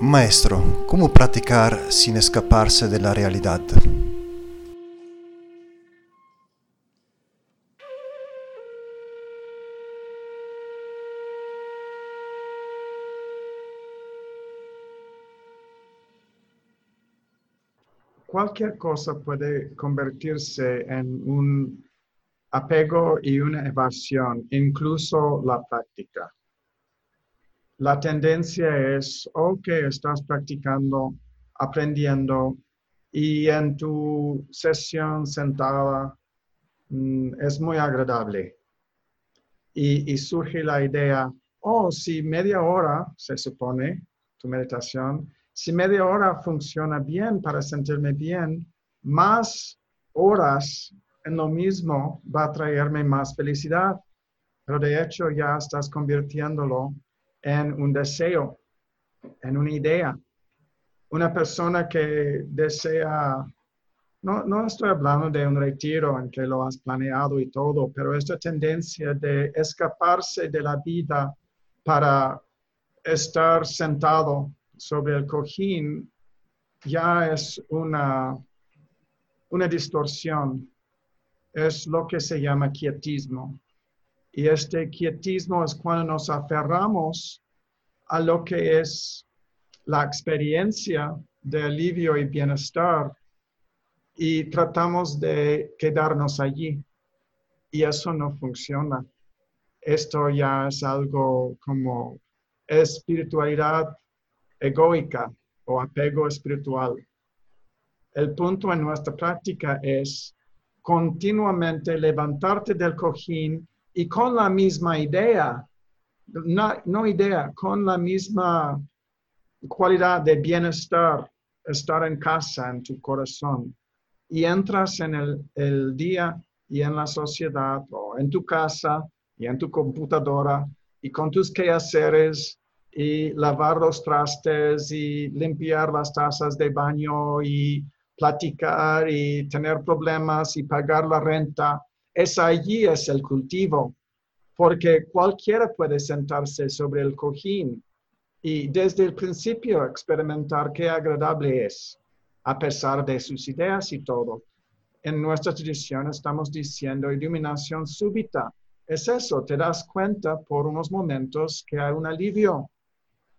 Maestro, ¿cómo practicar sin escaparse de la realidad? Cualquier cosa puede convertirse en un apego y una evasión, incluso la práctica la tendencia es, ok, estás practicando, aprendiendo y en tu sesión sentada mm, es muy agradable. Y, y, surge la idea, oh, si media hora, se supone, tu meditación, si media hora funciona bien para sentirme bien, más horas en lo mismo va a traerme más felicidad. Pero de hecho ya estás convirtiéndolo en un deseo, en una idea. Una persona que desea, no, no estoy hablando de un retiro en que lo has planeado y todo, pero esta tendencia de escaparse de la vida para estar sentado sobre el cojín ya es una, una distorsión. Es lo que se llama quietismo. Y este quietismo es cuando nos aferramos a lo que es la experiencia de alivio y bienestar y tratamos de quedarnos allí. Y eso no funciona. Esto ya es algo como espiritualidad egoica o apego espiritual. El punto en nuestra práctica es continuamente levantarte del cojín y con la misma idea, no, idea, con la misma cualidad de bienestar, estar en casa, en tu corazón, y entras en el, el día y en la sociedad o en tu casa y en tu computadora y con tus quehaceres y lavar los trastes y limpiar las tazas de baño y platicar y tener problemas y pagar la renta. Es allí es el cultivo, porque cualquiera puede sentarse sobre el cojín y desde el principio experimentar qué agradable es, a pesar de sus ideas y todo. En nuestra tradición estamos diciendo iluminación súbita. Es eso, te das cuenta por unos momentos que hay un alivio,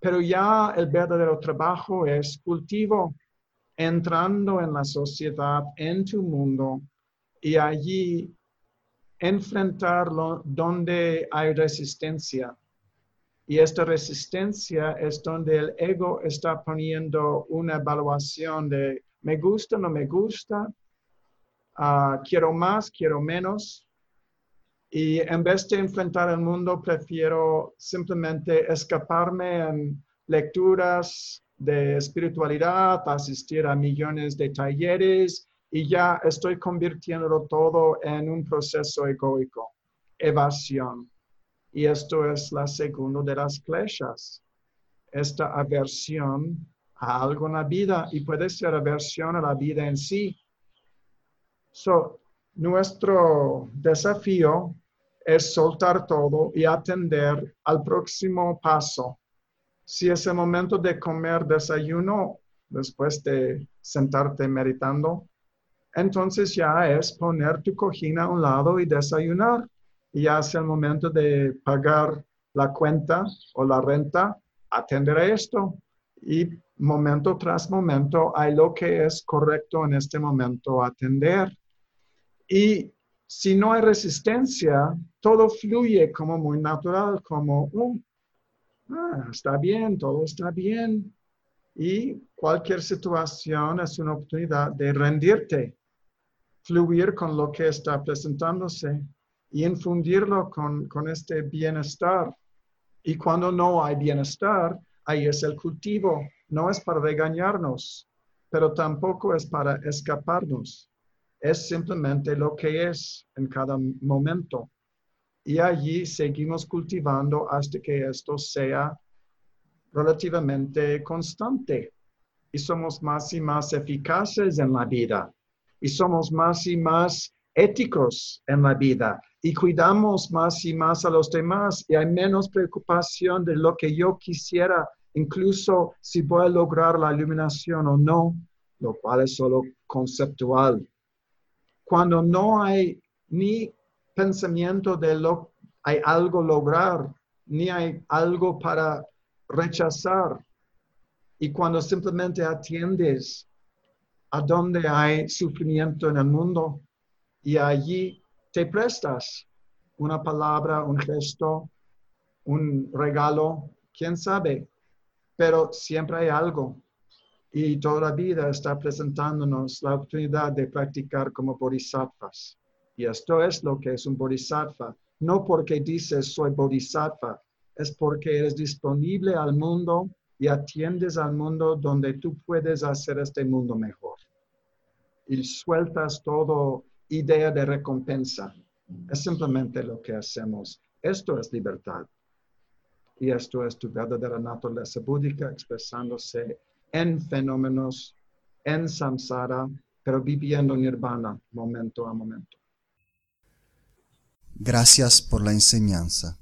pero ya el verdadero trabajo es cultivo, entrando en la sociedad, en tu mundo, y allí enfrentarlo donde hay resistencia. Y esta resistencia es donde el ego está poniendo una evaluación de me gusta, no me gusta, ah, quiero más, quiero menos. Y en vez de enfrentar el mundo, prefiero simplemente escaparme en lecturas de espiritualidad, asistir a millones de talleres y ya estoy convirtiéndolo todo en un proceso egoico, evasión. Y esto es la segunda de las flechas, esta aversión a algo en la vida y puede ser aversión a la vida en sí. So, nuestro desafío es soltar todo y atender al próximo paso. Si es el momento de comer desayuno, después de sentarte meditando, entonces ya es poner tu cojín a un lado y desayunar. Y ya es el momento de pagar la cuenta o la renta, atender a esto. Y momento tras momento hay lo que es correcto en este momento atender. Y si no hay resistencia, todo fluye como muy natural, como, uh, ah, está bien, todo está bien. Y cualquier situación es una oportunidad de rendirte, fluir con lo que está presentándose y infundirlo con, con este bienestar. Y cuando no hay bienestar, ahí es el cultivo. No es para regañarnos, pero tampoco es para escaparnos es simplemente lo que es en cada momento. Y allí seguimos cultivando hasta que esto sea relativamente constante. Y somos más y más eficaces en la vida. Y somos más y más éticos en la vida. Y cuidamos más y más a los demás. Y hay menos preocupación de lo que yo quisiera, incluso si voy a lograr la iluminación o no, lo cual es solo conceptual cuando no hay ni pensamiento de lo hay algo lograr, ni hay algo para rechazar. Y cuando simplemente atiendes a donde hay sufrimiento en el mundo y allí te prestas una palabra, un gesto, un regalo, quién sabe, pero siempre hay algo y toda la vida está presentándonos la oportunidad de practicar como bodhisattvas. Y esto es lo que es un bodhisattva. No porque dices soy bodhisattva, es porque eres disponible al mundo y atiendes al mundo donde tú puedes hacer este mundo mejor. Y sueltas todo idea de recompensa. Es simplemente lo que hacemos. Esto es libertad. Y esto es tu verdadera naturaleza búdica expresándose en fenómenos, en samsara, pero viviendo nirvana momento a momento. Gracias por la enseñanza.